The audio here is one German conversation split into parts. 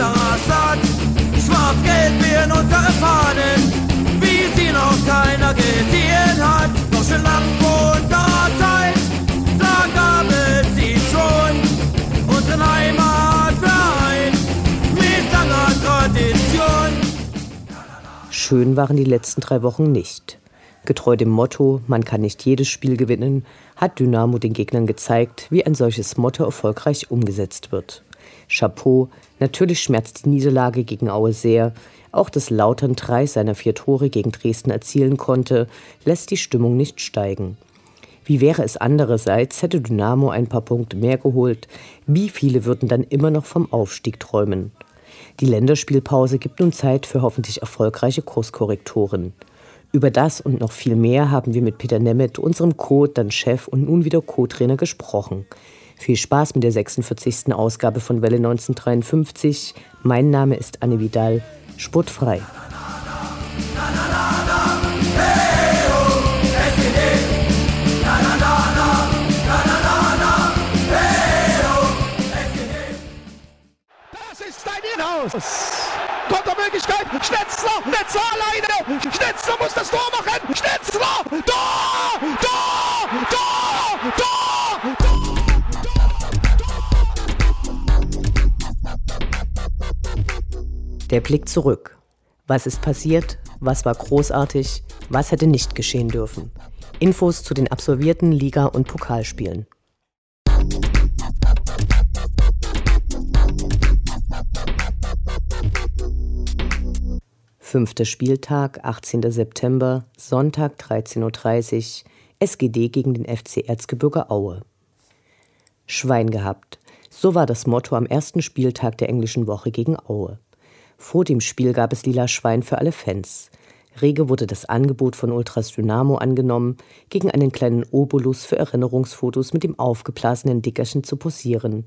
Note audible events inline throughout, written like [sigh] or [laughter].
unserer Stadt. Schwarz-Gelb werden unsere Fahnen, wie sie noch keiner gesehen hat. Doch schon lang vor unserer Zeit, da gab es sie schon. Unseren Heimatverein mit langer Tradition. Schön waren die letzten drei Wochen nicht. Getreu dem Motto, man kann nicht jedes Spiel gewinnen, hat Dynamo den Gegnern gezeigt, wie ein solches Motto erfolgreich umgesetzt wird. Chapeau, natürlich schmerzt die Niederlage gegen Aue sehr. Auch dass Lautern drei seiner vier Tore gegen Dresden erzielen konnte, lässt die Stimmung nicht steigen. Wie wäre es andererseits, hätte Dynamo ein paar Punkte mehr geholt? Wie viele würden dann immer noch vom Aufstieg träumen? Die Länderspielpause gibt nun Zeit für hoffentlich erfolgreiche Kurskorrekturen. Über das und noch viel mehr haben wir mit Peter Nemeth, unserem Co., dann Chef und nun wieder Co-Trainer gesprochen. Viel Spaß mit der 46. Ausgabe von Welle 1953. Mein Name ist Anne Vidal. Sportfrei. Das ist dein Inhaus. Kontermöglichkeit. Schnetzler, Schnetzler alleine. Schnetzler muss das Tor machen. Schnetzler, Tor, Tor, Tor, Tor. Der Blick zurück. Was ist passiert? Was war großartig? Was hätte nicht geschehen dürfen? Infos zu den absolvierten Liga- und Pokalspielen. Fünfter Spieltag, 18. September, Sonntag 13.30 Uhr, SGD gegen den FC Erzgebirge Aue. Schwein gehabt. So war das Motto am ersten Spieltag der englischen Woche gegen Aue. Vor dem Spiel gab es lila Schwein für alle Fans. Rege wurde das Angebot von Ultras Dynamo angenommen, gegen einen kleinen Obolus für Erinnerungsfotos mit dem aufgeblasenen Dickerchen zu posieren.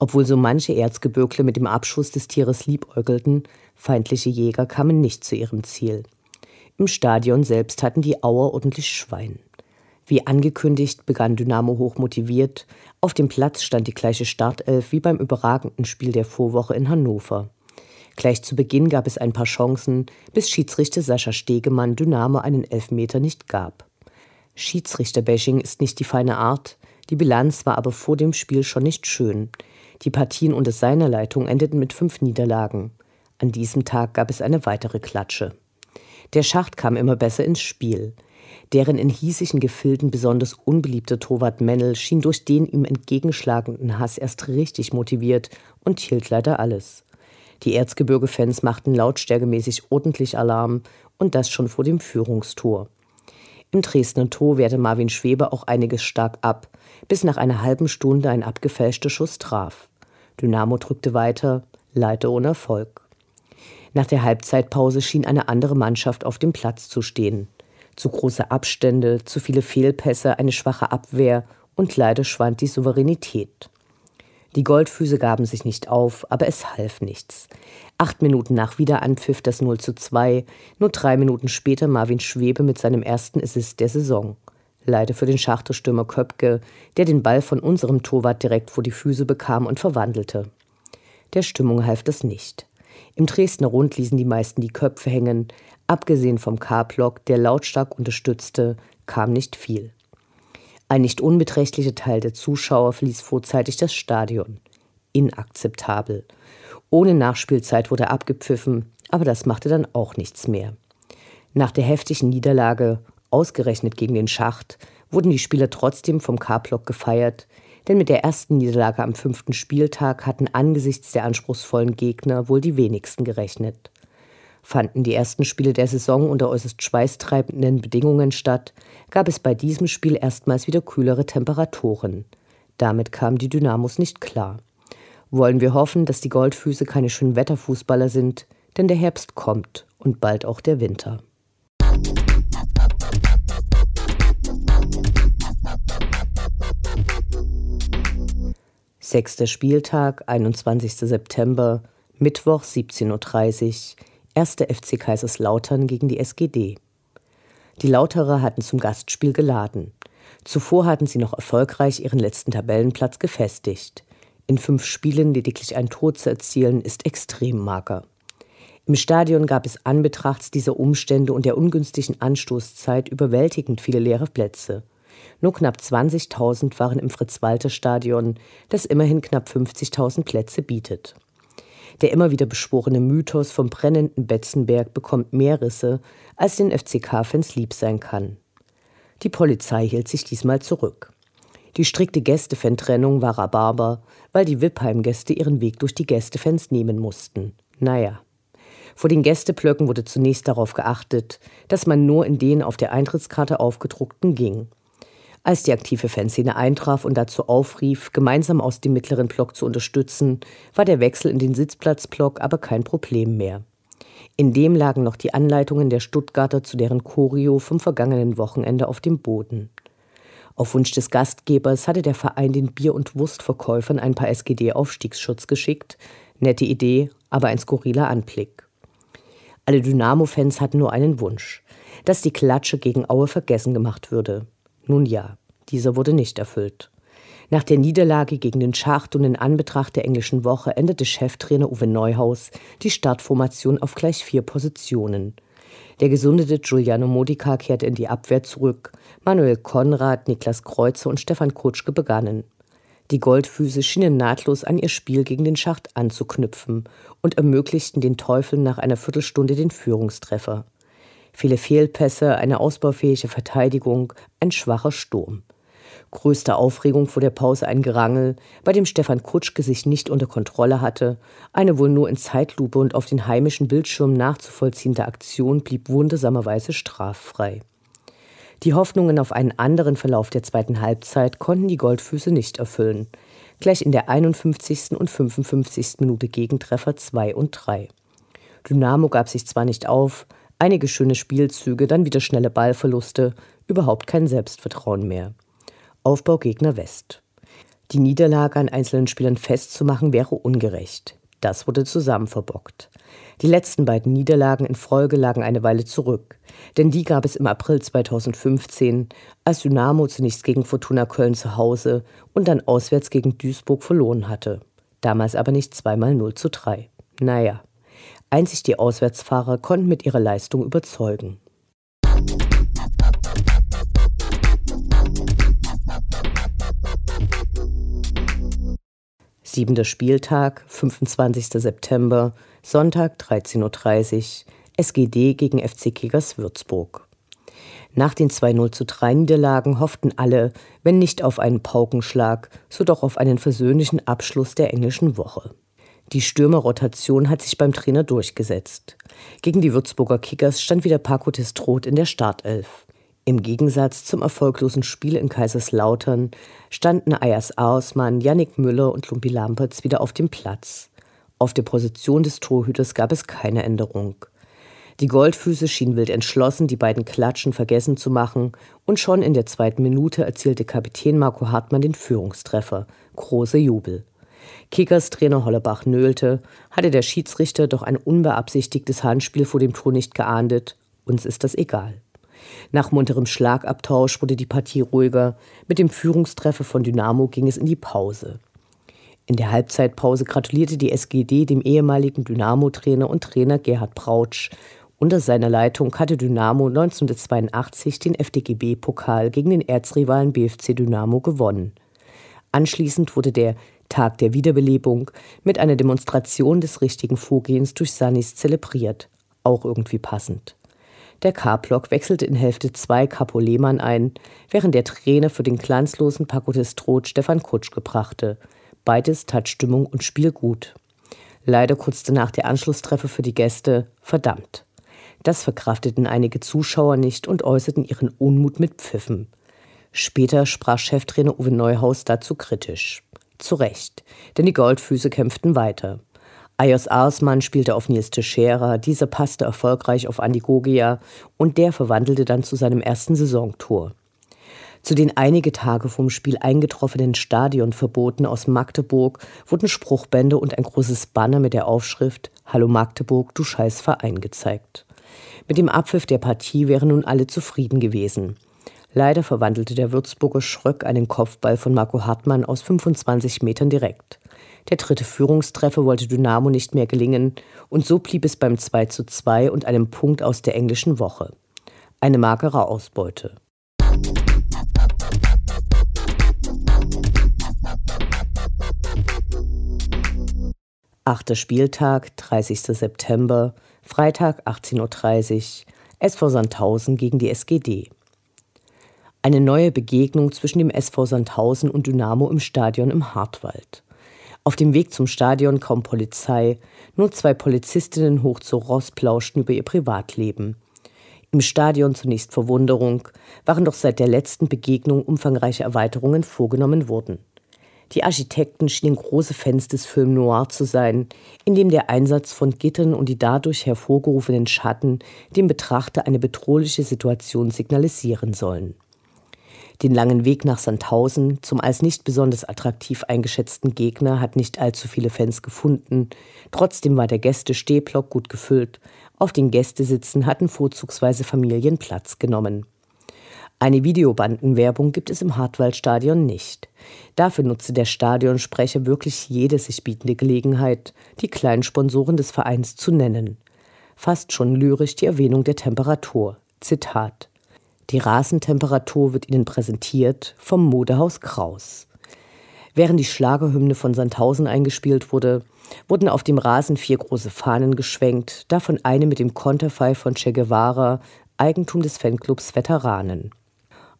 Obwohl so manche Erzgebirgler mit dem Abschuss des Tieres liebäugelten, feindliche Jäger kamen nicht zu ihrem Ziel. Im Stadion selbst hatten die Auer ordentlich Schwein. Wie angekündigt begann Dynamo hochmotiviert. Auf dem Platz stand die gleiche Startelf wie beim überragenden Spiel der Vorwoche in Hannover. Gleich zu Beginn gab es ein paar Chancen, bis Schiedsrichter Sascha Stegemann Dynamo einen Elfmeter nicht gab. Schiedsrichterbashing ist nicht die feine Art, die Bilanz war aber vor dem Spiel schon nicht schön. Die Partien unter seiner Leitung endeten mit fünf Niederlagen. An diesem Tag gab es eine weitere Klatsche. Der Schacht kam immer besser ins Spiel. Deren in hiesigen Gefilden besonders unbeliebte Torwart Mennel schien durch den ihm entgegenschlagenden Hass erst richtig motiviert und hielt leider alles. Die Erzgebirge-Fans machten lautstärkemäßig ordentlich Alarm und das schon vor dem Führungstor. Im Dresdner Tor wehrte Marvin Schwebe auch einiges stark ab, bis nach einer halben Stunde ein abgefälschter Schuss traf. Dynamo drückte weiter, leider ohne Erfolg. Nach der Halbzeitpause schien eine andere Mannschaft auf dem Platz zu stehen. Zu große Abstände, zu viele Fehlpässe, eine schwache Abwehr und leider schwand die Souveränität. Die Goldfüße gaben sich nicht auf, aber es half nichts. Acht Minuten nach Wiederanpfiff das 0 zu 2, nur drei Minuten später Marvin Schwebe mit seinem ersten Assist der Saison. Leider für den Schachterstürmer Köpke, der den Ball von unserem Torwart direkt vor die Füße bekam und verwandelte. Der Stimmung half das nicht. Im Dresdner Rund ließen die meisten die Köpfe hängen. Abgesehen vom K-Block, der lautstark unterstützte, kam nicht viel. Ein nicht unbeträchtlicher Teil der Zuschauer verließ vorzeitig das Stadion. Inakzeptabel. Ohne Nachspielzeit wurde abgepfiffen. aber das machte dann auch nichts mehr. Nach der heftigen Niederlage, ausgerechnet gegen den Schacht, wurden die Spieler trotzdem vom K-Block gefeiert, denn mit der ersten Niederlage am fünften Spieltag hatten angesichts der anspruchsvollen Gegner wohl die wenigsten gerechnet. Fanden die ersten Spiele der Saison unter äußerst schweißtreibenden Bedingungen statt, gab es bei diesem Spiel erstmals wieder kühlere Temperaturen. Damit kamen die Dynamos nicht klar. Wollen wir hoffen, dass die Goldfüße keine schönen Wetterfußballer sind, denn der Herbst kommt und bald auch der Winter. Sechster Spieltag, 21. September, Mittwoch 17.30 Uhr, 1. FC Kaiserslautern gegen die SGD. Die Lauterer hatten zum Gastspiel geladen. Zuvor hatten sie noch erfolgreich ihren letzten Tabellenplatz gefestigt. In fünf Spielen lediglich ein Tor zu erzielen, ist extrem mager. Im Stadion gab es anbetrachts dieser Umstände und der ungünstigen Anstoßzeit überwältigend viele leere Plätze. Nur knapp 20.000 waren im Fritz-Walter-Stadion, das immerhin knapp 50.000 Plätze bietet. Der immer wieder beschworene Mythos vom brennenden Betzenberg bekommt mehr Risse, als den FCK-Fans lieb sein kann. Die Polizei hielt sich diesmal zurück. Die strikte Gästefan-Trennung war Rhabarber, weil die Wippheim-Gäste ihren Weg durch die Gästefans nehmen mussten. Naja. Vor den Gästeblöcken wurde zunächst darauf geachtet, dass man nur in den auf der Eintrittskarte aufgedruckten ging. Als die aktive Fanszene eintraf und dazu aufrief, gemeinsam aus dem mittleren Block zu unterstützen, war der Wechsel in den Sitzplatzblock aber kein Problem mehr. In dem lagen noch die Anleitungen der Stuttgarter zu deren Choreo vom vergangenen Wochenende auf dem Boden. Auf Wunsch des Gastgebers hatte der Verein den Bier- und Wurstverkäufern ein paar SGD-Aufstiegsschutz geschickt. Nette Idee, aber ein skurriler Anblick. Alle Dynamo-Fans hatten nur einen Wunsch, dass die Klatsche gegen Aue vergessen gemacht würde. Nun ja, dieser wurde nicht erfüllt. Nach der Niederlage gegen den Schacht und in Anbetracht der englischen Woche änderte Cheftrainer Uwe Neuhaus die Startformation auf gleich vier Positionen. Der gesundete Giuliano Modica kehrte in die Abwehr zurück. Manuel Konrad, Niklas Kreuzer und Stefan Kutschke begannen. Die Goldfüße schienen nahtlos an ihr Spiel gegen den Schacht anzuknüpfen und ermöglichten den Teufeln nach einer Viertelstunde den Führungstreffer. Viele Fehlpässe, eine ausbaufähige Verteidigung, ein schwacher Sturm. Größte Aufregung vor der Pause ein Gerangel, bei dem Stefan Kutschke sich nicht unter Kontrolle hatte. Eine wohl nur in Zeitlupe und auf den heimischen Bildschirmen nachzuvollziehende Aktion blieb wundersamerweise straffrei. Die Hoffnungen auf einen anderen Verlauf der zweiten Halbzeit konnten die Goldfüße nicht erfüllen. Gleich in der 51. und 55. Minute Gegentreffer 2 und 3. Dynamo gab sich zwar nicht auf, Einige schöne Spielzüge, dann wieder schnelle Ballverluste, überhaupt kein Selbstvertrauen mehr. Aufbau Gegner West. Die Niederlage an einzelnen Spielern festzumachen wäre ungerecht. Das wurde zusammen verbockt. Die letzten beiden Niederlagen in Folge lagen eine Weile zurück, denn die gab es im April 2015, als Dynamo zunächst gegen Fortuna Köln zu Hause und dann auswärts gegen Duisburg verloren hatte. Damals aber nicht zweimal 0 zu 3. Naja. Einzig die Auswärtsfahrer konnten mit ihrer Leistung überzeugen. Siebenter Spieltag, 25. September, Sonntag 13.30 Uhr, SGD gegen FC Kickers Würzburg. Nach den 2-0 zu 3 Niederlagen hofften alle, wenn nicht auf einen Paukenschlag, so doch auf einen versöhnlichen Abschluss der englischen Woche. Die Stürmerrotation hat sich beim Trainer durchgesetzt. Gegen die Würzburger Kickers stand wieder Paco Testroth in der Startelf. Im Gegensatz zum erfolglosen Spiel in Kaiserslautern standen Ayas Ausmann, Yannick Müller und Lumpi Lampertz wieder auf dem Platz. Auf der Position des Torhüters gab es keine Änderung. Die Goldfüße schienen wild entschlossen, die beiden Klatschen vergessen zu machen, und schon in der zweiten Minute erzielte Kapitän Marco Hartmann den Führungstreffer. Große Jubel. Kickers Trainer Hollebach nölte, hatte der Schiedsrichter doch ein unbeabsichtigtes Handspiel vor dem Tor nicht geahndet. Uns ist das egal. Nach munterem Schlagabtausch wurde die Partie ruhiger. Mit dem Führungstreffer von Dynamo ging es in die Pause. In der Halbzeitpause gratulierte die SGD dem ehemaligen Dynamo-Trainer und Trainer Gerhard Brautsch. Unter seiner Leitung hatte Dynamo 1982 den FDGB-Pokal gegen den Erzrivalen BFC Dynamo gewonnen. Anschließend wurde der Tag der Wiederbelebung, mit einer Demonstration des richtigen Vorgehens durch Sanis zelebriert. Auch irgendwie passend. Der K-Block wechselte in Hälfte 2 Capo Lehmann ein, während der Trainer für den glanzlosen Paco Testrot Stefan Kutsch gebrachte. Beides tat Stimmung und Spiel gut. Leider kurz danach der Anschlusstreffer für die Gäste. Verdammt. Das verkrafteten einige Zuschauer nicht und äußerten ihren Unmut mit Pfiffen. Später sprach Cheftrainer Uwe Neuhaus dazu kritisch. Zu Recht, denn die Goldfüße kämpften weiter. Ayos Arsmann spielte auf Nils Teixeira, dieser passte erfolgreich auf Andi Gogia und der verwandelte dann zu seinem ersten Saisontor. Zu den einige Tage vom Spiel eingetroffenen Stadionverboten aus Magdeburg wurden Spruchbände und ein großes Banner mit der Aufschrift Hallo Magdeburg, du scheiß Verein gezeigt. Mit dem Abpfiff der Partie wären nun alle zufrieden gewesen. Leider verwandelte der Würzburger Schröck einen Kopfball von Marco Hartmann aus 25 Metern direkt. Der dritte Führungstreffer wollte Dynamo nicht mehr gelingen und so blieb es beim 2 zu 2 und einem Punkt aus der englischen Woche. Eine magere Ausbeute. Achter Spieltag, 30. September, Freitag 18.30 Uhr, SV Sandhausen gegen die SGD. Eine neue Begegnung zwischen dem SV Sandhausen und Dynamo im Stadion im Hartwald. Auf dem Weg zum Stadion kaum Polizei, nur zwei Polizistinnen hoch zu Ross plauschten über ihr Privatleben. Im Stadion zunächst Verwunderung, waren doch seit der letzten Begegnung umfangreiche Erweiterungen vorgenommen worden. Die Architekten schienen große Fans des Film Noir zu sein, in dem der Einsatz von Gittern und die dadurch hervorgerufenen Schatten dem Betrachter eine bedrohliche Situation signalisieren sollen. Den langen Weg nach Sandhausen zum als nicht besonders attraktiv eingeschätzten Gegner hat nicht allzu viele Fans gefunden. Trotzdem war der Gäste-Stehblock gut gefüllt. Auf den Gästesitzen hatten vorzugsweise Familien Platz genommen. Eine Videobandenwerbung gibt es im Hartwaldstadion nicht. Dafür nutzte der Stadionsprecher wirklich jede sich bietende Gelegenheit, die kleinen Sponsoren des Vereins zu nennen. Fast schon lyrisch die Erwähnung der Temperatur. Zitat die Rasentemperatur wird Ihnen präsentiert vom Modehaus Kraus. Während die Schlagerhymne von Sandhausen eingespielt wurde, wurden auf dem Rasen vier große Fahnen geschwenkt, davon eine mit dem Konterfei von Che Guevara, Eigentum des Fanclubs Veteranen.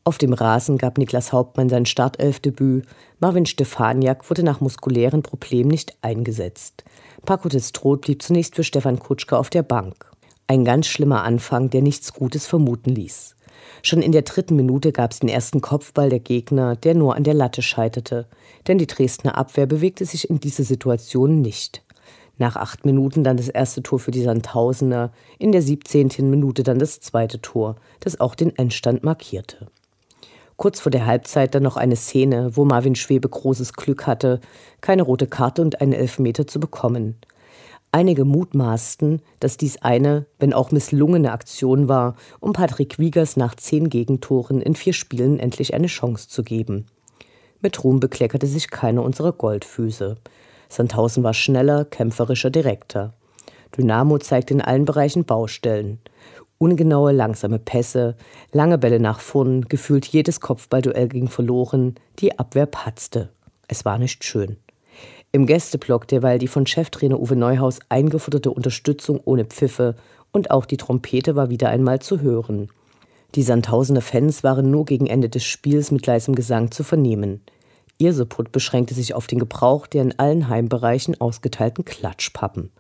Auf dem Rasen gab Niklas Hauptmann sein Startelfdebüt, Marvin Stefaniak wurde nach muskulären Problemen nicht eingesetzt. Paco Testrot blieb zunächst für Stefan Kutschke auf der Bank. Ein ganz schlimmer Anfang, der nichts Gutes vermuten ließ. Schon in der dritten Minute gab es den ersten Kopfball der Gegner, der nur an der Latte scheiterte. Denn die Dresdner Abwehr bewegte sich in dieser Situation nicht. Nach acht Minuten dann das erste Tor für die Sandhausener, in der 17. Minute dann das zweite Tor, das auch den Endstand markierte. Kurz vor der Halbzeit dann noch eine Szene, wo Marvin Schwebe großes Glück hatte, keine rote Karte und einen Elfmeter zu bekommen. Einige mutmaßten, dass dies eine, wenn auch misslungene Aktion war, um Patrick Wiegers nach zehn Gegentoren in vier Spielen endlich eine Chance zu geben. Mit Ruhm bekleckerte sich keiner unserer Goldfüße. Sandhausen war schneller, kämpferischer, direkter. Dynamo zeigte in allen Bereichen Baustellen. Ungenaue, langsame Pässe, lange Bälle nach vorn, gefühlt jedes Kopfballduell ging verloren, die Abwehr patzte. Es war nicht schön. Im Gästeblock derweil die von Cheftrainer Uwe Neuhaus eingefutterte Unterstützung ohne Pfiffe und auch die Trompete war wieder einmal zu hören. Die Sandhausener Fans waren nur gegen Ende des Spiels mit leisem Gesang zu vernehmen. Ihr Supput beschränkte sich auf den Gebrauch der in allen Heimbereichen ausgeteilten Klatschpappen.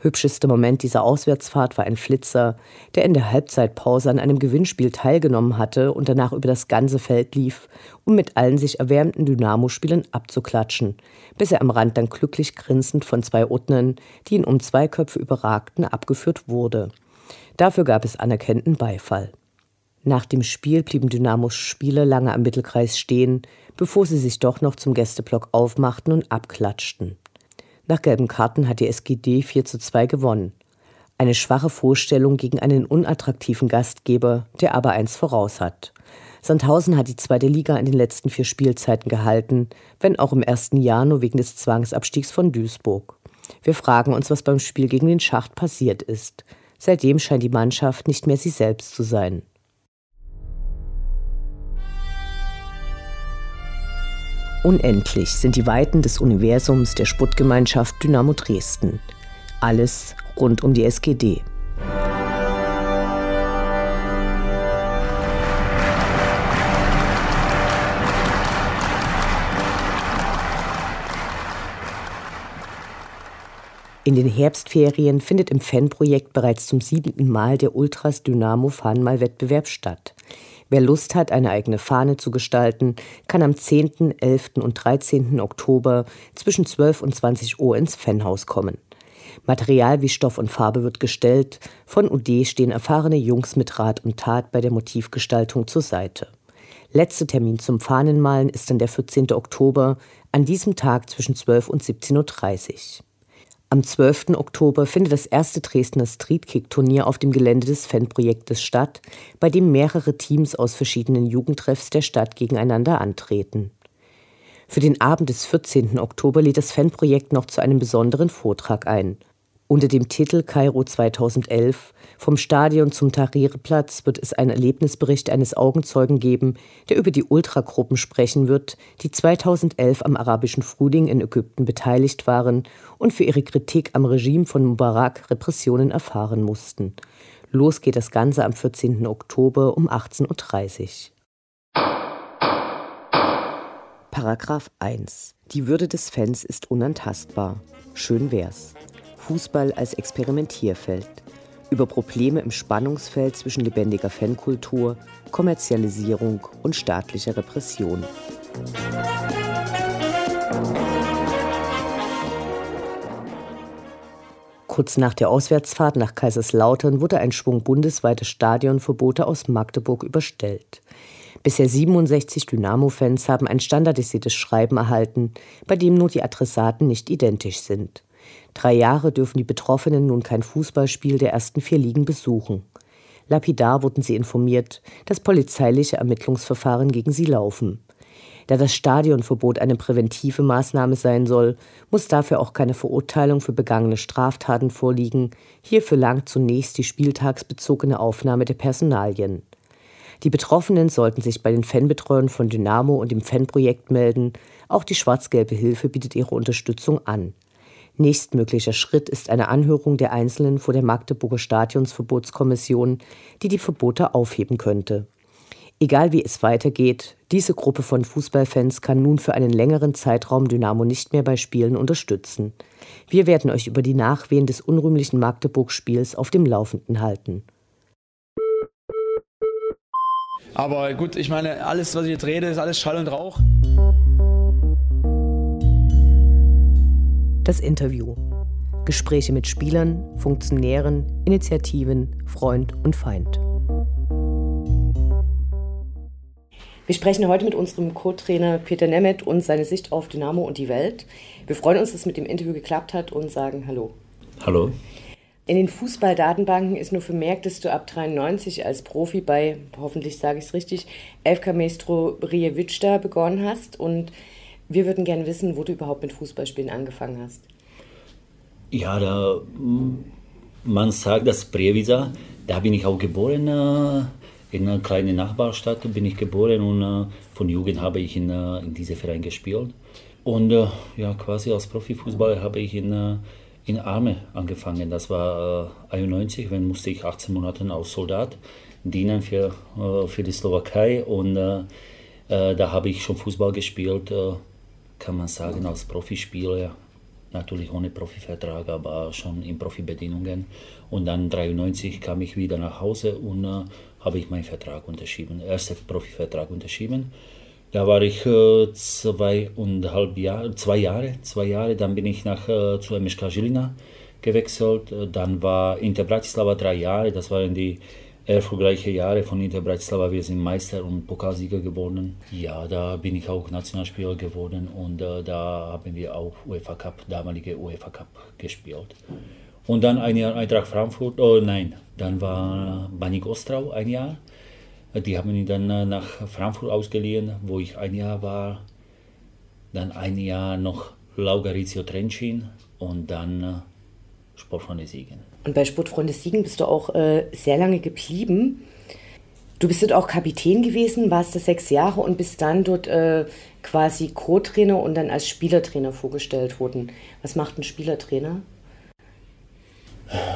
Hübschester Moment dieser Auswärtsfahrt war ein Flitzer, der in der Halbzeitpause an einem Gewinnspiel teilgenommen hatte und danach über das ganze Feld lief, um mit allen sich erwärmten Dynamo-Spielern abzuklatschen, bis er am Rand dann glücklich grinsend von zwei Utnern, die ihn um zwei Köpfe überragten, abgeführt wurde. Dafür gab es anerkennenden Beifall. Nach dem Spiel blieben Dynamos Spieler lange am Mittelkreis stehen, bevor sie sich doch noch zum Gästeblock aufmachten und abklatschten. Nach gelben Karten hat die SGD 4 zu 2 gewonnen. Eine schwache Vorstellung gegen einen unattraktiven Gastgeber, der aber eins voraus hat. Sandhausen hat die zweite Liga in den letzten vier Spielzeiten gehalten, wenn auch im ersten Jahr nur wegen des Zwangsabstiegs von Duisburg. Wir fragen uns, was beim Spiel gegen den Schacht passiert ist. Seitdem scheint die Mannschaft nicht mehr sie selbst zu sein. Unendlich sind die Weiten des Universums der Sputtgemeinschaft Dynamo Dresden. Alles rund um die SGD. In den Herbstferien findet im Fanprojekt bereits zum siebten Mal der Ultras Dynamo Fahnenmalwettbewerb statt. Wer Lust hat, eine eigene Fahne zu gestalten, kann am 10., 11. und 13. Oktober zwischen 12 und 20 Uhr ins Fanhaus kommen. Material wie Stoff und Farbe wird gestellt. Von UD stehen erfahrene Jungs mit Rat und Tat bei der Motivgestaltung zur Seite. Letzter Termin zum Fahnenmalen ist dann der 14. Oktober, an diesem Tag zwischen 12 und 17.30 Uhr. Am 12. Oktober findet das erste Dresdner Streetkick-Turnier auf dem Gelände des Fanprojektes statt, bei dem mehrere Teams aus verschiedenen Jugendtreffs der Stadt gegeneinander antreten. Für den Abend des 14. Oktober lädt das Fanprojekt noch zu einem besonderen Vortrag ein. Unter dem Titel Kairo 2011 Vom Stadion zum Tahrirplatz wird es einen Erlebnisbericht eines Augenzeugen geben, der über die Ultragruppen sprechen wird, die 2011 am arabischen Frühling in Ägypten beteiligt waren und für ihre Kritik am Regime von Mubarak Repressionen erfahren mussten. Los geht das Ganze am 14. Oktober um 18.30 Uhr. Paragraph 1. Die Würde des Fans ist unantastbar. Schön wär's. Fußball als Experimentierfeld. Über Probleme im Spannungsfeld zwischen lebendiger Fankultur, Kommerzialisierung und staatlicher Repression. Kurz nach der Auswärtsfahrt nach Kaiserslautern wurde ein Schwung bundesweite Stadionverbote aus Magdeburg überstellt. Bisher 67 Dynamo-Fans haben ein standardisiertes Schreiben erhalten, bei dem nur die Adressaten nicht identisch sind. Drei Jahre dürfen die Betroffenen nun kein Fußballspiel der ersten vier Ligen besuchen. Lapidar wurden sie informiert, dass polizeiliche Ermittlungsverfahren gegen sie laufen. Da das Stadionverbot eine präventive Maßnahme sein soll, muss dafür auch keine Verurteilung für begangene Straftaten vorliegen. Hierfür langt zunächst die spieltagsbezogene Aufnahme der Personalien. Die Betroffenen sollten sich bei den Fanbetreuern von Dynamo und dem Fanprojekt melden. Auch die schwarz-gelbe Hilfe bietet ihre Unterstützung an. Nächstmöglicher Schritt ist eine Anhörung der Einzelnen vor der Magdeburger Stadionsverbotskommission, die die Verbote aufheben könnte. Egal wie es weitergeht, diese Gruppe von Fußballfans kann nun für einen längeren Zeitraum Dynamo nicht mehr bei Spielen unterstützen. Wir werden euch über die Nachwehen des unrühmlichen Magdeburg-Spiels auf dem Laufenden halten. Aber gut, ich meine, alles, was ich jetzt rede, ist alles Schall und Rauch. Das Interview. Gespräche mit Spielern, Funktionären, Initiativen, Freund und Feind. Wir sprechen heute mit unserem Co-Trainer Peter Nemeth und seine Sicht auf Dynamo und die Welt. Wir freuen uns, dass es mit dem Interview geklappt hat und sagen Hallo. Hallo. In den Fußballdatenbanken ist nur vermerkt, dass du ab 93 als Profi bei, hoffentlich sage ich es richtig, FK Maestro Rijewicz begonnen hast und wir würden gerne wissen, wo du überhaupt mit Fußballspielen angefangen hast. Ja, da, man sagt, dass Previsa, da bin ich auch geboren, äh, in einer kleinen Nachbarstadt bin ich geboren und äh, von Jugend habe ich in, äh, in diesem Verein gespielt. Und ja, quasi als Profifußballer habe ich in, in Arme angefangen. Das war 91, wenn musste ich 18 Monate als Soldat dienen für, für die Slowakei und da habe ich schon Fußball gespielt kann man sagen, als Profispieler, natürlich ohne Profivertrag, aber schon in Profibedingungen. Und dann 1993 kam ich wieder nach Hause und äh, habe ich meinen Vertrag unterschrieben, erster Profivertrag unterschrieben. Da war ich äh, zweieinhalb Jahre, zwei Jahre, zwei Jahre, dann bin ich nach, äh, zu MSK Žilina gewechselt. Dann war Inter Bratislava drei Jahre, das waren die erfolgreiche Jahre von Inter Bratislava. Wir sind Meister und Pokalsieger geworden. Ja, da bin ich auch Nationalspieler geworden und äh, da haben wir auch UEFA Cup, damalige UEFA Cup gespielt. Und dann ein Jahr Eintracht Frankfurt, oh nein, dann war Banik Ostrau ein Jahr. Die haben ihn dann äh, nach Frankfurt ausgeliehen, wo ich ein Jahr war. Dann ein Jahr noch Laugarizio Trencin und dann äh, Sportfreunde Siegen. Und bei Sportfreunde Siegen bist du auch äh, sehr lange geblieben. Du bist dort auch Kapitän gewesen, warst da sechs Jahre und bist dann dort äh, quasi Co-Trainer und dann als Spielertrainer vorgestellt worden. Was macht ein Spielertrainer?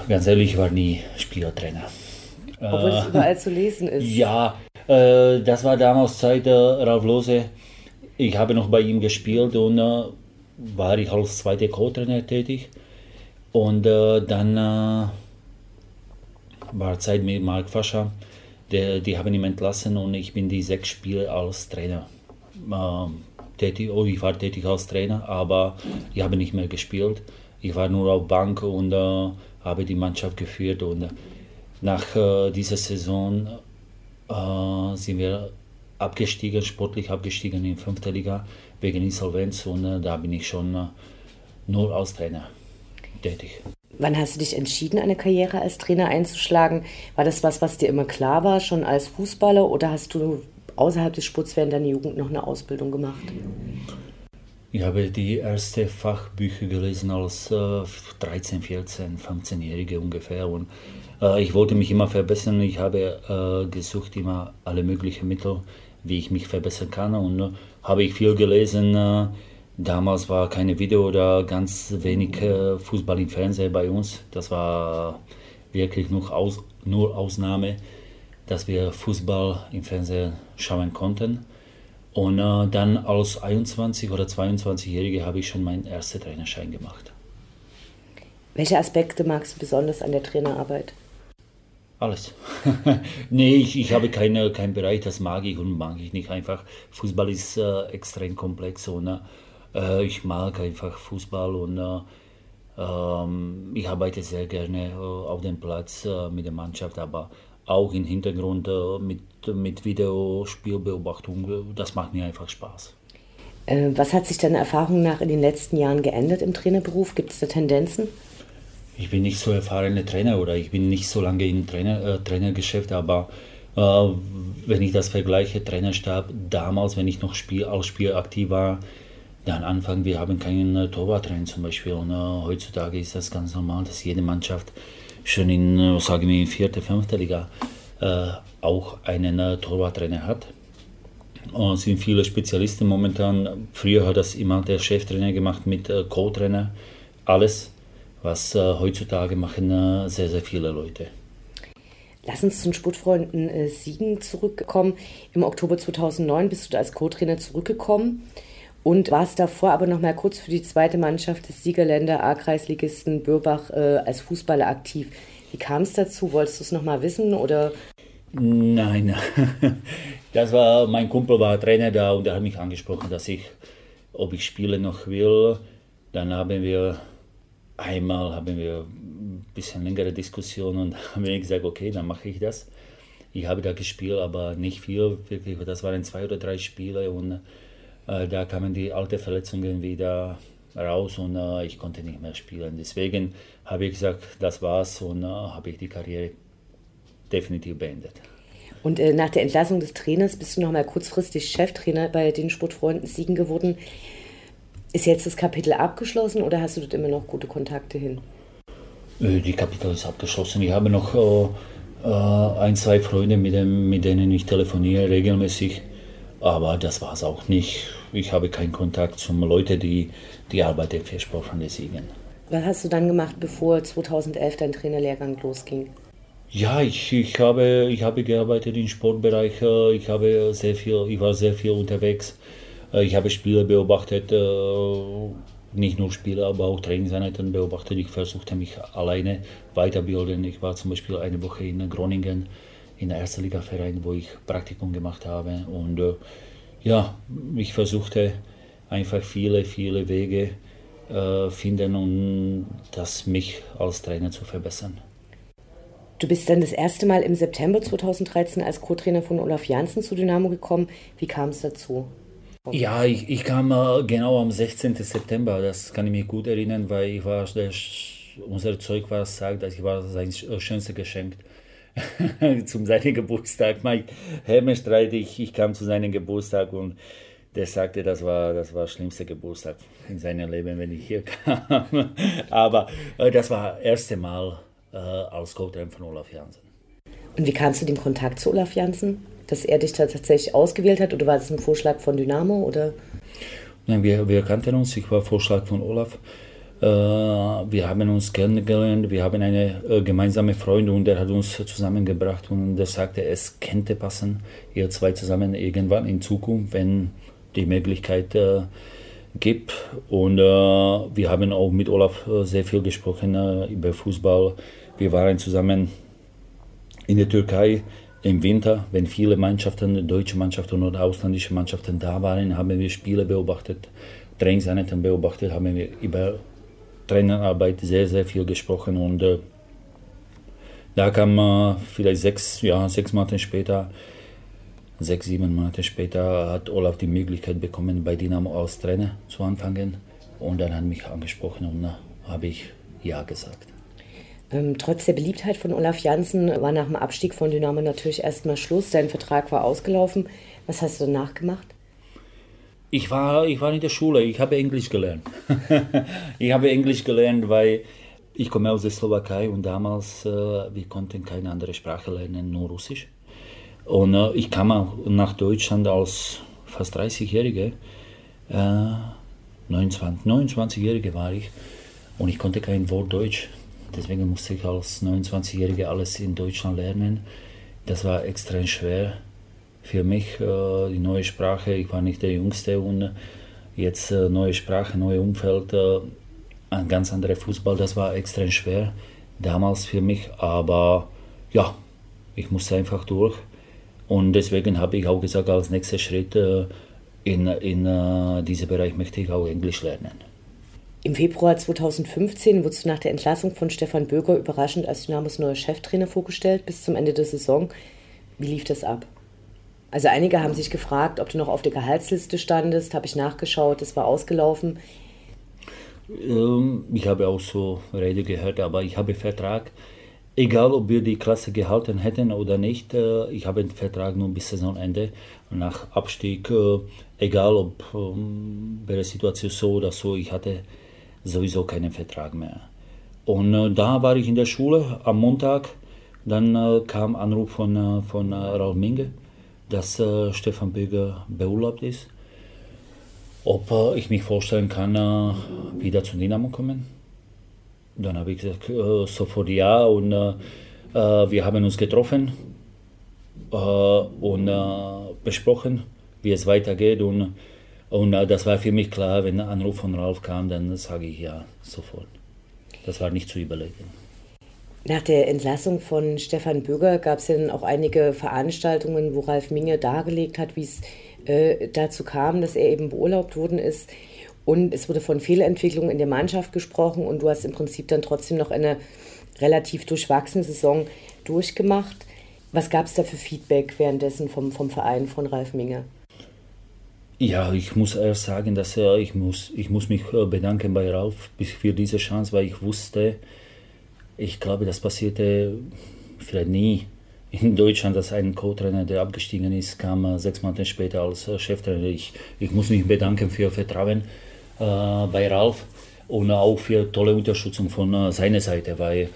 Ganz ehrlich, ich war nie Spielertrainer. Obwohl es überall zu lesen ist. [laughs] Ja, äh, das war damals Zeit äh, Ralf Lose. Ich habe noch bei ihm gespielt und äh, war ich als zweiter Co-Trainer tätig. Und äh, dann äh, war Zeit mit Mark Fascher. Der, die haben ihn entlassen und ich bin die sechs Spiele als Trainer äh, tätig. Oh, ich war tätig als Trainer, aber ich habe nicht mehr gespielt. Ich war nur auf Bank und äh, habe die Mannschaft geführt. Und nach äh, dieser Saison äh, sind wir abgestiegen, sportlich abgestiegen in fünfte Liga wegen Insolvenz und äh, da bin ich schon äh, nur als Trainer tätig. Wann hast du dich entschieden, eine Karriere als Trainer einzuschlagen? War das was, was dir immer klar war, schon als Fußballer, oder hast du außerhalb des Sports während deiner Jugend noch eine Ausbildung gemacht? Ich habe die ersten Fachbücher gelesen als äh, 13, 14, 15-Jährige ungefähr und äh, ich wollte mich immer verbessern. Ich habe äh, gesucht immer alle möglichen Mittel, wie ich mich verbessern kann und äh, habe ich viel gelesen äh, Damals war keine Video oder ganz wenig äh, Fußball im Fernsehen bei uns. Das war wirklich nur, Aus, nur Ausnahme, dass wir Fußball im Fernsehen schauen konnten. Und äh, dann als 21 oder 22-Jährige habe ich schon meinen ersten Trainerschein gemacht. Welche Aspekte magst du besonders an der Trainerarbeit? Alles. [laughs] nee, ich, ich habe keine, keinen Bereich, das mag ich und mag ich nicht. Einfach, Fußball ist äh, extrem komplex und äh, äh, ich mag einfach Fußball und äh, ähm, ich arbeite sehr gerne äh, auf dem Platz mit der Mannschaft, aber auch im Hintergrund mit, mit Videospielbeobachtung. Das macht mir einfach Spaß. Was hat sich deiner Erfahrung nach in den letzten Jahren geändert im Trainerberuf? Gibt es da Tendenzen? Ich bin nicht so erfahrener Trainer oder ich bin nicht so lange im Trainer, äh, Trainergeschäft, aber äh, wenn ich das vergleiche, Trainerstab damals, wenn ich noch Spiel, als Spieler aktiv war, dann Anfang, wir haben keinen äh, Torwarttrainer zum Beispiel. Und äh, heutzutage ist das ganz normal, dass jede Mannschaft schon in, äh, sagen wir, vierte, fünfte Liga äh, auch einen äh, Torwarttrainer hat. Und es sind viele Spezialisten momentan. Früher hat das immer der Cheftrainer gemacht mit äh, Co-Trainer. Alles, was äh, heutzutage machen sehr, sehr viele Leute. Lass uns zu den Sportfreunden Siegen zurückkommen. Im Oktober 2009 bist du da als Co-Trainer zurückgekommen und warst davor aber noch mal kurz für die zweite Mannschaft des Siegerländer A-Kreisligisten Bürbach äh, als Fußballer aktiv. Wie kam es dazu? Wolltest du es noch mal wissen oder? Nein, [laughs] das war mein Kumpel war Trainer da und er hat mich angesprochen, dass ich, ob ich spielen noch will. Dann haben wir einmal haben wir ein bisschen längere Diskussion und [laughs] haben wir gesagt, okay, dann mache ich das. Ich habe da gespielt, aber nicht viel, wirklich. Das waren zwei oder drei Spiele und da kamen die alten Verletzungen wieder raus und äh, ich konnte nicht mehr spielen. Deswegen habe ich gesagt, das war's und äh, habe ich die Karriere definitiv beendet. Und äh, nach der Entlassung des Trainers bist du noch mal kurzfristig Cheftrainer bei den Sportfreunden Siegen geworden. Ist jetzt das Kapitel abgeschlossen oder hast du dort immer noch gute Kontakte hin? Äh, die Kapitel ist abgeschlossen. Ich habe noch äh, ein, zwei Freunde, mit, dem, mit denen ich telefoniere regelmäßig aber das war es auch nicht. Ich habe keinen Kontakt zu Leuten, die die Arbeit der Versprochenen siegen. Was hast du dann gemacht, bevor 2011 dein Trainerlehrgang losging? Ja, ich, ich, habe, ich habe gearbeitet im Sportbereich. Äh, ich, habe sehr viel, ich war sehr viel unterwegs. Äh, ich habe Spiele beobachtet, äh, nicht nur Spiele, aber auch Trainingseinheiten beobachtet. Ich versuchte mich alleine weiterbilden. Ich war zum Beispiel eine Woche in Groningen in der ersten Liga-Verein, wo ich Praktikum gemacht habe. Und ja, ich versuchte einfach viele, viele Wege äh, finden, um das mich als Trainer zu verbessern. Du bist dann das erste Mal im September 2013 als Co-Trainer von Olaf Janssen zu Dynamo gekommen. Wie kam es dazu? Ja, ich, ich kam äh, genau am 16. September. Das kann ich mich gut erinnern, weil ich war der, unser Zeug war sagt, dass ich war sein schönstes Geschenk. [laughs] zum seinen Geburtstag. Mein Hermenstreit, ich, kam zu seinem Geburtstag und der sagte, das war das war schlimmste Geburtstag in seinem Leben, wenn ich hier [laughs] kam. Aber äh, das war das erste Mal äh, als Co-Trainer von Olaf Jansen. Und wie kamst du dem Kontakt zu Olaf Janssen? Dass er dich tatsächlich ausgewählt hat oder war das ein Vorschlag von Dynamo? Oder? Nein, wir, wir kannten uns, ich war Vorschlag von Olaf. Äh, wir haben uns kennengelernt, wir haben eine äh, gemeinsame Freundin und der hat uns zusammengebracht und der sagte, es könnte passen, ihr zwei zusammen irgendwann in Zukunft, wenn die Möglichkeit äh, gibt. Und wir haben auch mit Olaf sehr viel gesprochen über Fußball. Wir waren zusammen in der Türkei im Winter, wenn viele Mannschaften, deutsche Mannschaften oder ausländische Mannschaften da waren, haben wir Spiele beobachtet, Trainingseinheiten beobachtet, haben wir über Trainerarbeit sehr, sehr viel gesprochen und äh, da kam äh, vielleicht sechs, ja, sechs Monate später, sechs, sieben Monate später hat Olaf die Möglichkeit bekommen, bei Dynamo als Trainer zu anfangen und dann hat mich angesprochen und da habe ich Ja gesagt. Ähm, trotz der Beliebtheit von Olaf Janssen war nach dem Abstieg von Dynamo natürlich erstmal Schluss. Dein Vertrag war ausgelaufen. Was hast du danach gemacht? Ich war, ich war in der Schule, ich habe Englisch gelernt. [laughs] ich habe Englisch gelernt, weil ich komme aus der Slowakei und damals, äh, wir konnten keine andere Sprache lernen, nur Russisch. Und äh, ich kam auch nach Deutschland als fast 30-Jährige, äh, 29, 29-Jährige war ich und ich konnte kein Wort Deutsch. Deswegen musste ich als 29-Jährige alles in Deutschland lernen. Das war extrem schwer für mich, äh, die neue Sprache. Ich war nicht der Jüngste und jetzt äh, neue Sprache, neue Umfeld, äh, ein ganz anderer Fußball. Das war extrem schwer damals für mich, aber ja, ich musste einfach durch. Und deswegen habe ich auch gesagt, als nächster Schritt in, in diesem Bereich möchte ich auch Englisch lernen. Im Februar 2015 wurdest du nach der Entlassung von Stefan Böger überraschend als Dynamos neuer Cheftrainer vorgestellt bis zum Ende der Saison. Wie lief das ab? Also einige haben sich gefragt, ob du noch auf der Gehaltsliste standest. Habe ich nachgeschaut, es war ausgelaufen. Ähm, ich habe auch so Rede gehört, aber ich habe Vertrag. Egal, ob wir die Klasse gehalten hätten oder nicht, äh, ich habe den Vertrag nur bis Saisonende. Nach Abstieg, äh, egal ob ähm, bei der Situation so oder so, ich hatte sowieso keinen Vertrag mehr. Und äh, da war ich in der Schule am Montag. Dann kam Anruf von, von Raul Minge, dass äh, Stefan Böger beurlaubt ist. Ob äh, ich mich vorstellen kann, wieder zu Dynamo kommen. Dann habe ich gesagt, sofort ja. Und wir haben uns getroffen und besprochen, wie es weitergeht. Und und äh, das war für mich klar, wenn ein Anruf von Ralf kam, dann sage ich ja sofort. Das war nicht zu überlegen. Nach der Entlassung von Stefan Böger gab es ja dann auch einige Veranstaltungen, wo Ralf Minge dargelegt hat, wie es äh, dazu kam, dass er eben beurlaubt worden ist. Und es wurde von Fehlentwicklungen in der Mannschaft gesprochen und du hast im Prinzip dann trotzdem noch eine relativ durchwachsene Saison durchgemacht. Was gab es da für Feedback währenddessen vom, vom Verein von Ralf Minge? Ja, ich muss erst sagen, dass äh, ich, muss, ich muss mich äh, bedanken bei Ralf für diese Chance, weil ich wusste, ich glaube, das passierte vielleicht nie in Deutschland, dass ein Co-Trainer, der abgestiegen ist, kam äh, sechs Monate später als Cheftrainer. Ich, ich muss mich bedanken für Vertrauen äh, bei Ralf und auch für tolle Unterstützung von äh, seiner Seite, weil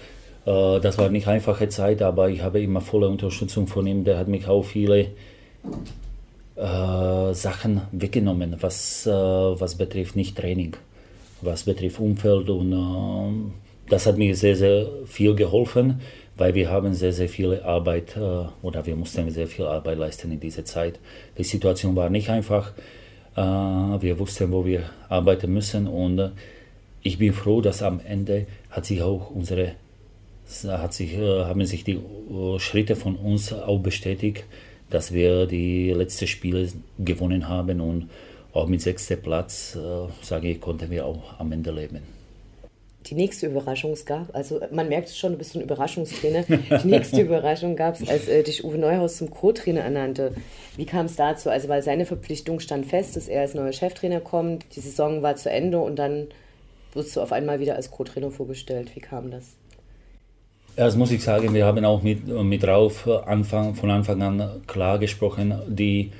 äh, das war nicht einfache Zeit, aber ich habe immer volle Unterstützung von ihm. Der hat mich auch viele äh, Sachen weggenommen, was, äh, was betrifft nicht Training, was betrifft Umfeld und äh, das hat mir sehr, sehr viel geholfen, weil wir haben sehr, sehr viel Arbeit äh, oder wir mussten sehr viel Arbeit leisten in dieser Zeit. Die Situation war nicht einfach. Äh, wir wussten, wo wir arbeiten müssen und äh, ich bin froh, dass am Ende hat sich auch unsere hat sich, haben sich die Schritte von uns auch bestätigt, dass wir die letzten Spiele gewonnen haben und auch mit sechster Platz, sage ich, konnten wir auch am Ende leben. Die nächste Überraschung gab, also man merkt es schon, du bist so ein Überraschungstrainer. Die nächste [laughs] Überraschung gab es, als äh, dich Uwe Neuhaus zum Co-Trainer ernannte. Wie kam es dazu? Also, weil seine Verpflichtung stand fest, dass er als neuer Cheftrainer kommt. Die Saison war zu Ende und dann wirst du auf einmal wieder als Co-Trainer vorgestellt. Wie kam das? Ja, das muss ich sagen, wir haben auch mit, mit Rauf Anfang, von Anfang an klar gesprochen, die,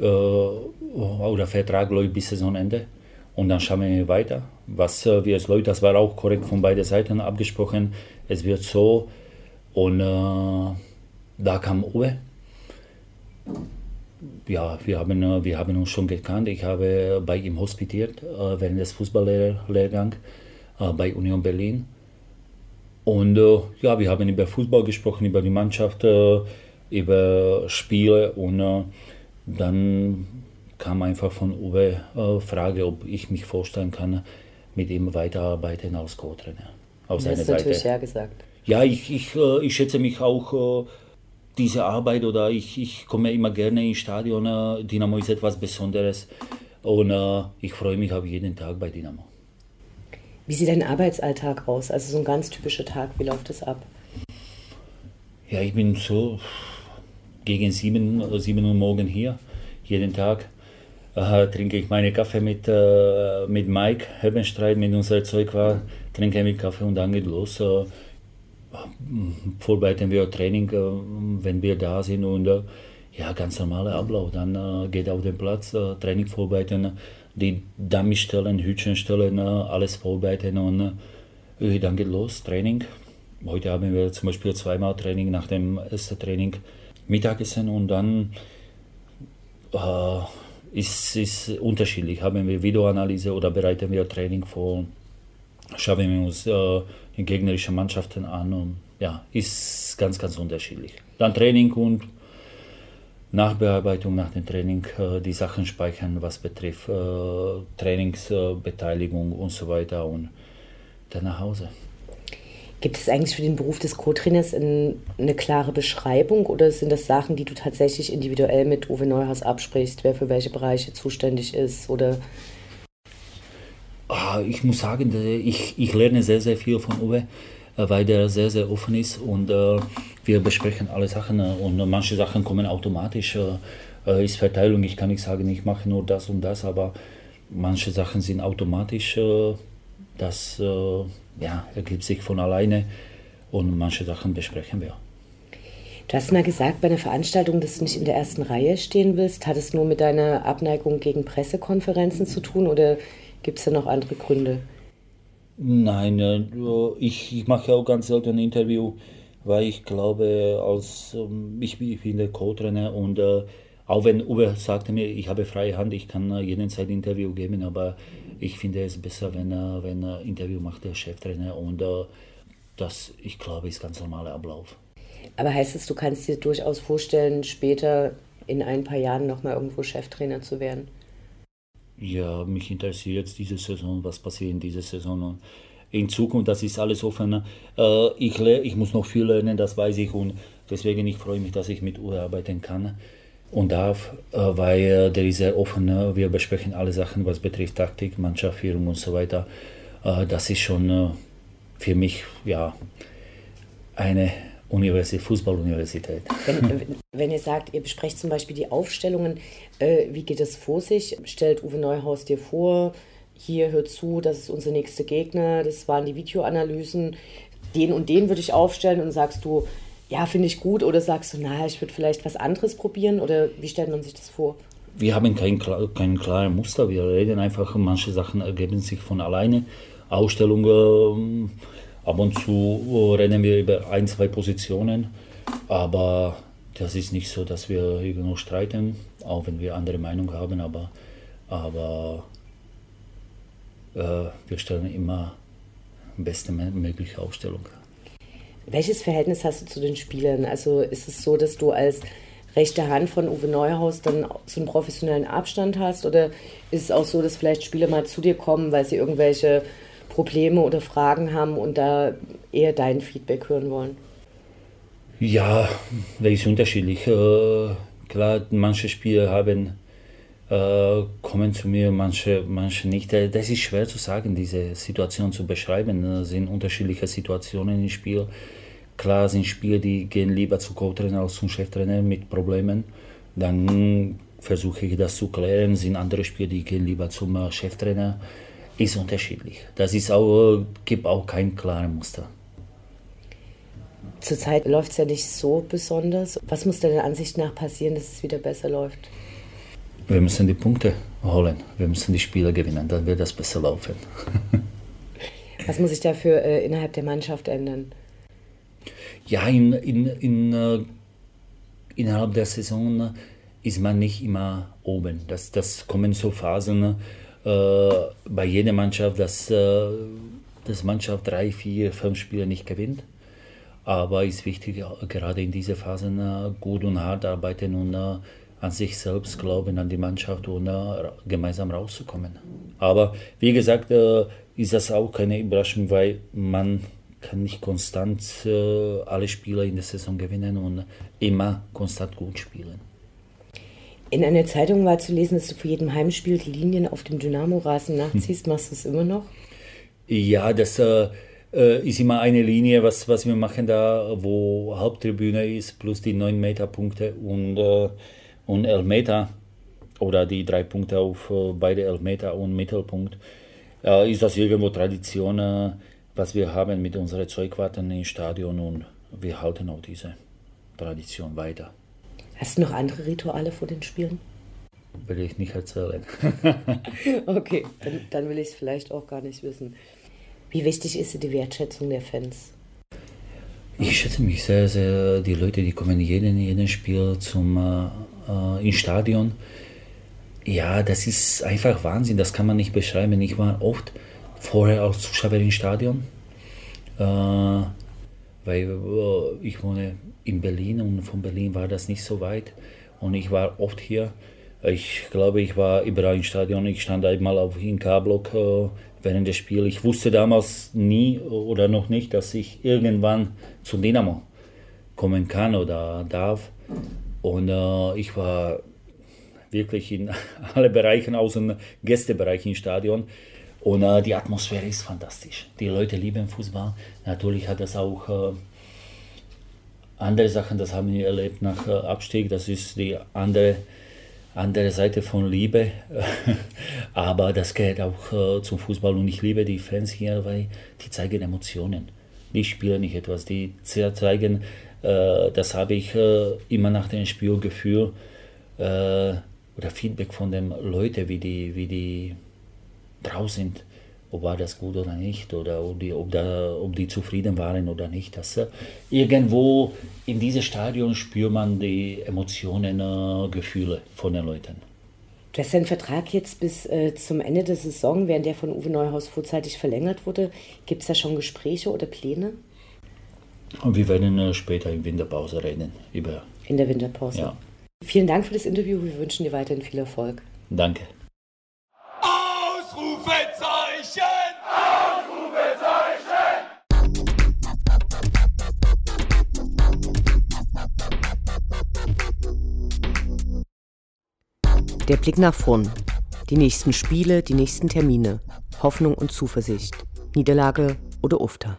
äh, der Vertrag läuft bis Saisonende und dann schauen wir weiter, was äh, wie es läuft. Das war auch korrekt von beiden Seiten abgesprochen. Es wird so und äh, da kam Uwe. Ja, wir haben, wir haben uns schon gekannt. Ich habe bei ihm hospitiert äh, während des Fußballlehrgangs äh, bei Union Berlin. Und äh, ja, wir haben über Fußball gesprochen, über die Mannschaft, äh, über Spiele und äh, dann kam einfach von Uwe äh, Frage, ob ich mich vorstellen kann, mit ihm weiterarbeiten als Co-Trainer. Auf seiner Seite. natürlich ja gesagt. Ja, ich, ich, äh, ich schätze mich auch äh, diese Arbeit oder ich, ich komme immer gerne ins Stadion. Äh, Dynamo ist etwas Besonderes und äh, ich freue mich auf jeden Tag bei Dynamo. Wie sieht dein Arbeitsalltag aus? Also so ein ganz typischer Tag, wie läuft das ab? Ja, ich bin so gegen sieben, sieben Uhr morgen hier, jeden Tag. Äh, trinke ich meinen Kaffee mit, äh, mit Mike Hebenstreit, mit unserem Zeugwart, trinke mit Kaffee und dann geht los. Äh, vorbereiten wir Training, äh, wenn wir da sind und äh, ja, ganz normaler Ablauf. Dann äh, geht auf den Platz, Training vorbereiten, die Dummy stellen, Hütchen stellen, alles vorbereiten und dann geht los, Training. Heute haben wir zum Beispiel zweimal Training nach dem ersten Training Mittagessen und dann ist es unterschiedlich. Haben wir Videoanalyse oder bereiten wir Training vor, schauen wir uns äh, die gegnerischen Mannschaften an und ja, ist ganz, ganz unterschiedlich. Dann Training und Nachbearbeitung nach dem Training, äh, die Sachen speichern, was betrifft äh, Trainingsbeteiligung und so weiter und dann nach Hause. Gibt es eigentlich für den Beruf des Co-Trainers eine klare Beschreibung oder sind das Sachen, die du tatsächlich individuell mit Uwe Neuhaus absprichst, wer für welche Bereiche zuständig ist oder Ah, ich muss sagen, ich, ich lerne sehr, sehr viel von Uwe, äh, weil der sehr, sehr offen ist und äh, wir besprechen alle Sachen äh, und manche Sachen kommen automatisch. Ist Verteilung, ich kann nicht sagen, ich mache nur das und das, aber manche Sachen sind automatisch. Das ja, ergibt sich von alleine und manche Sachen besprechen wir. Du hast mal gesagt bei einer Veranstaltung, dass du nicht in der ersten Reihe stehen willst. Hat es nur mit deiner Abneigung gegen Pressekonferenzen zu tun oder gibt es da noch andere Gründe? Nein, äh, ich, ich mache auch ganz selten ein Interview, weil ich glaube, als ähm, ich, ich bin der Co-Trainer und äh, auch wenn Uwe sagte mir, ich habe freie Hand, ich kann jeden Zeit ein Interview geben, aber ich finde es besser, wenn, wenn ein Interview macht der Cheftrainer und äh, das, ich glaube, ist ganz normaler Ablauf. Aber heißt es, du kannst dir durchaus vorstellen, später in ein paar Jahren nochmal irgendwo Cheftrainer zu werden? Ja, mich interessiert jetzt diese Saison, was passiert in dieser Saison. Und in Zukunft, das ist alles offen. Äh, ich, ich muss noch viel lernen, das weiß ich. Und deswegen ich freue mich, dass ich mit Uwe arbeiten kann und darf, äh, weil äh, der ist sehr offen. Ne? Wir besprechen alle Sachen, was betrifft Taktik, Mannschaftsführung und so weiter. Äh, das ist schon für mich ja eine Universität, Fußballuniversität. Wenn, wenn, ihr sagt, ihr besprecht zum Beispiel die Aufstellungen, äh, wie geht es vor sich? Stellt Uwe Neuhaus dir vor, hier hört zu, das ist unser nächster Gegner, das waren die Videoanalysen, den und den würde ich aufstellen und sagst du, ja, finde ich gut oder sagst du, na, ich würde vielleicht was anderes probieren oder wie stellt man sich das vor? Wir haben kein, kein klares Muster, wir reden einfach, manche Sachen ergeben sich von alleine. Ausstellungen, ab und zu reden wir über ein, zwei Positionen, aber das ist nicht so, dass wir irgendwo streiten, auch wenn wir andere Meinung haben, aber, aber äh, wir stellen immer beste mögliche Aufstellung. Welches Verhältnis hast du zu den Spielern? Also ist es so, dass du als rechte Hand von Uwe Neuhaus dann so einen professionellen Abstand hast? Oder ist es auch so, dass vielleicht Spieler mal zu dir kommen, weil sie irgendwelche Probleme oder Fragen haben und da eher dein Feedback hören wollen? Ja, das ist unterschiedlich. Äh, klar, manche Spieler haben, äh, kommen zu mir, manche, manche nicht. Äh, das ist schwer zu sagen, diese Situation zu beschreiben. Es sind unterschiedliche Situationen im Spiel. Klar sind Spieler, die gehen lieber zu Co-Trainer als zum Cheftrainer mit Problemen. Dann versuche ich das zu klären. Sind andere Spieler, die gehen lieber zum äh, Cheftrainer. Ist unterschiedlich. Das ist auch, gibt auch kein klares Muster. Zurzeit läuft es ja nicht so besonders. Was muss deiner Ansicht nach passieren, dass es wieder besser läuft? Wir müssen die Punkte holen. Wir müssen die Spiele gewinnen, dann wird das besser laufen. [laughs] Was muss sich dafür äh, innerhalb der Mannschaft ändern? Ja, in, in, in, äh, innerhalb der Saison ist man nicht immer oben. Das, das kommen so Phasen äh, bei jeder Mannschaft, dass äh, das Mannschaft drei, vier, fünf Spiele nicht gewinnt. Aber es ist wichtig, gerade in diesen Phasen äh, gut und hart arbeiten und äh, an sich selbst glauben, an die Mannschaft äh, gemeinsam rauszukommen. Aber wie gesagt, äh, ist das auch keine Überraschung, weil man kann nicht konstant äh, alle Spiele in der Saison gewinnen und immer konstant gut spielen. In einer Zeitung war zu lesen, dass du vor jedem Heimspiel die Linien auf dem Dynamo-Rasen nachziehst. Hm. Machst du es immer noch? Ja, das äh, äh, ist immer eine Linie, was, was wir machen da, wo Haupttribüne ist, plus die 9 Meter Punkte und, äh, und Elfmeter oder die drei Punkte auf äh, beide Elfmeter und Mittelpunkt. Äh, ist das irgendwo Tradition, äh, was wir haben mit unseren Zeugwarten im Stadion und wir halten auch diese Tradition weiter. Hast du noch andere Rituale vor den Spielen? Will ich nicht erzählen. [laughs] okay, [laughs] dann, dann will ich es vielleicht auch gar nicht wissen. Wie wichtig ist dir die Wertschätzung der Fans? Ich schätze mich sehr, sehr. Die Leute, die kommen jeden, jeden Spiel zum äh, ins Stadion. Ja, das ist einfach Wahnsinn. Das kann man nicht beschreiben. Ich war oft vorher als Zuschauer im Stadion, äh, weil äh, ich wohne in Berlin und von Berlin war das nicht so weit. Und ich war oft hier. Ich glaube, ich war überall im Stadion. Ich stand einmal auf in K-Block äh, während des Spiels. Ich wusste damals nie oder noch nicht, dass ich irgendwann zu Dynamo kommen kann oder darf. Und äh, ich war wirklich in [laughs] alle Bereichen außer dem Gästebereich im Stadion. Und äh, die Atmosphäre ist fantastisch. Die Leute lieben Fußball. Natürlich hat das auch äh, andere Sachen, das haben wir erlebt nach äh, Abstieg, das ist die andere, andere Seite von Liebe. [laughs] Aber das gehört auch äh, zum Fußball und ich liebe die Fans hier, weil die zeigen Emotionen. Die spielen nicht etwas, die zeigen, das habe ich immer nach dem Spiel Gefühl oder Feedback von den Leuten, wie die, wie die drauf sind ob war das gut oder nicht, oder ob die, ob da, ob die zufrieden waren oder nicht. Das, äh, irgendwo in diesem Stadion spürt man die Emotionen, äh, Gefühle von den Leuten. Du hast deinen Vertrag jetzt bis äh, zum Ende der Saison, während der von Uwe Neuhaus vorzeitig verlängert wurde. Gibt es da schon Gespräche oder Pläne? Und wir werden äh, später in Winterpause reden. Über in der Winterpause. Ja. Vielen Dank für das Interview. Wir wünschen dir weiterhin viel Erfolg. Danke. Der Blick nach vorn. Die nächsten Spiele, die nächsten Termine. Hoffnung und Zuversicht. Niederlage oder Ufter.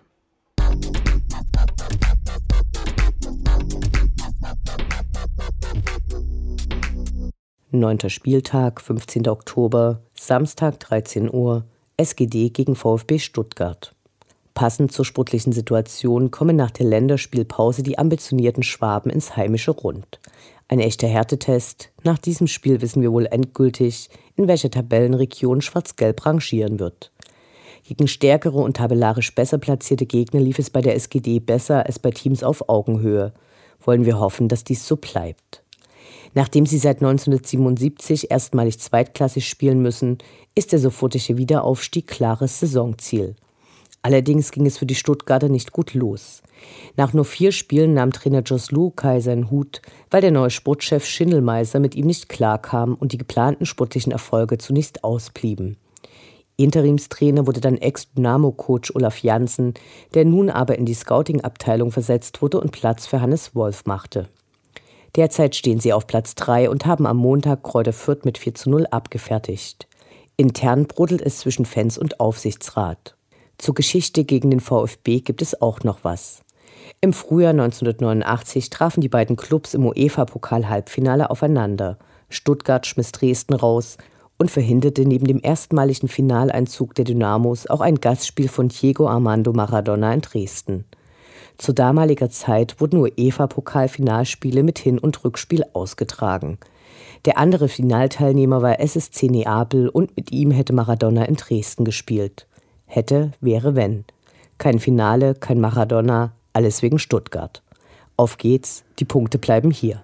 Neunter Spieltag, 15. Oktober, Samstag 13 Uhr, SGD gegen VfB Stuttgart. Passend zur sportlichen Situation kommen nach der Länderspielpause die ambitionierten Schwaben ins heimische Rund. Ein echter Härtetest. Nach diesem Spiel wissen wir wohl endgültig, in welcher Tabellenregion Schwarz-Gelb rangieren wird. Gegen stärkere und tabellarisch besser platzierte Gegner lief es bei der SGD besser als bei Teams auf Augenhöhe. Wollen wir hoffen, dass dies so bleibt. Nachdem sie seit 1977 erstmalig zweitklassig spielen müssen, ist der sofortige Wiederaufstieg klares Saisonziel. Allerdings ging es für die Stuttgarter nicht gut los. Nach nur vier Spielen nahm Trainer Jos Lukai seinen Hut, weil der neue Sportchef Schindelmeiser mit ihm nicht klarkam und die geplanten sportlichen Erfolge zunächst ausblieben. Interimstrainer wurde dann Ex-Dynamo-Coach Olaf Janssen, der nun aber in die Scouting-Abteilung versetzt wurde und Platz für Hannes Wolf machte. Derzeit stehen sie auf Platz 3 und haben am Montag Kräuter Fürth mit 4 zu 0 abgefertigt. Intern brodelt es zwischen Fans und Aufsichtsrat. Zur Geschichte gegen den VfB gibt es auch noch was. Im Frühjahr 1989 trafen die beiden Clubs im UEFA-Pokal-Halbfinale aufeinander. Stuttgart schmiss Dresden raus und verhinderte neben dem erstmaligen Finaleinzug der Dynamos auch ein Gastspiel von Diego Armando Maradona in Dresden. Zu damaliger Zeit wurden UEFA-Pokalfinalspiele mit Hin- und Rückspiel ausgetragen. Der andere Finalteilnehmer war SSC Neapel und mit ihm hätte Maradona in Dresden gespielt. Hätte, wäre, wenn. Kein Finale, kein Maradona, alles wegen Stuttgart. Auf geht's, die Punkte bleiben hier.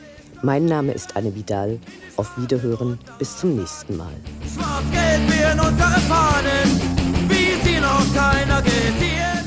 Mein Name ist Anne Vidal. Auf Wiederhören. Bis zum nächsten Mal. Schwarz-Gelb in unsere Fahnen, wie sie noch keiner gesehen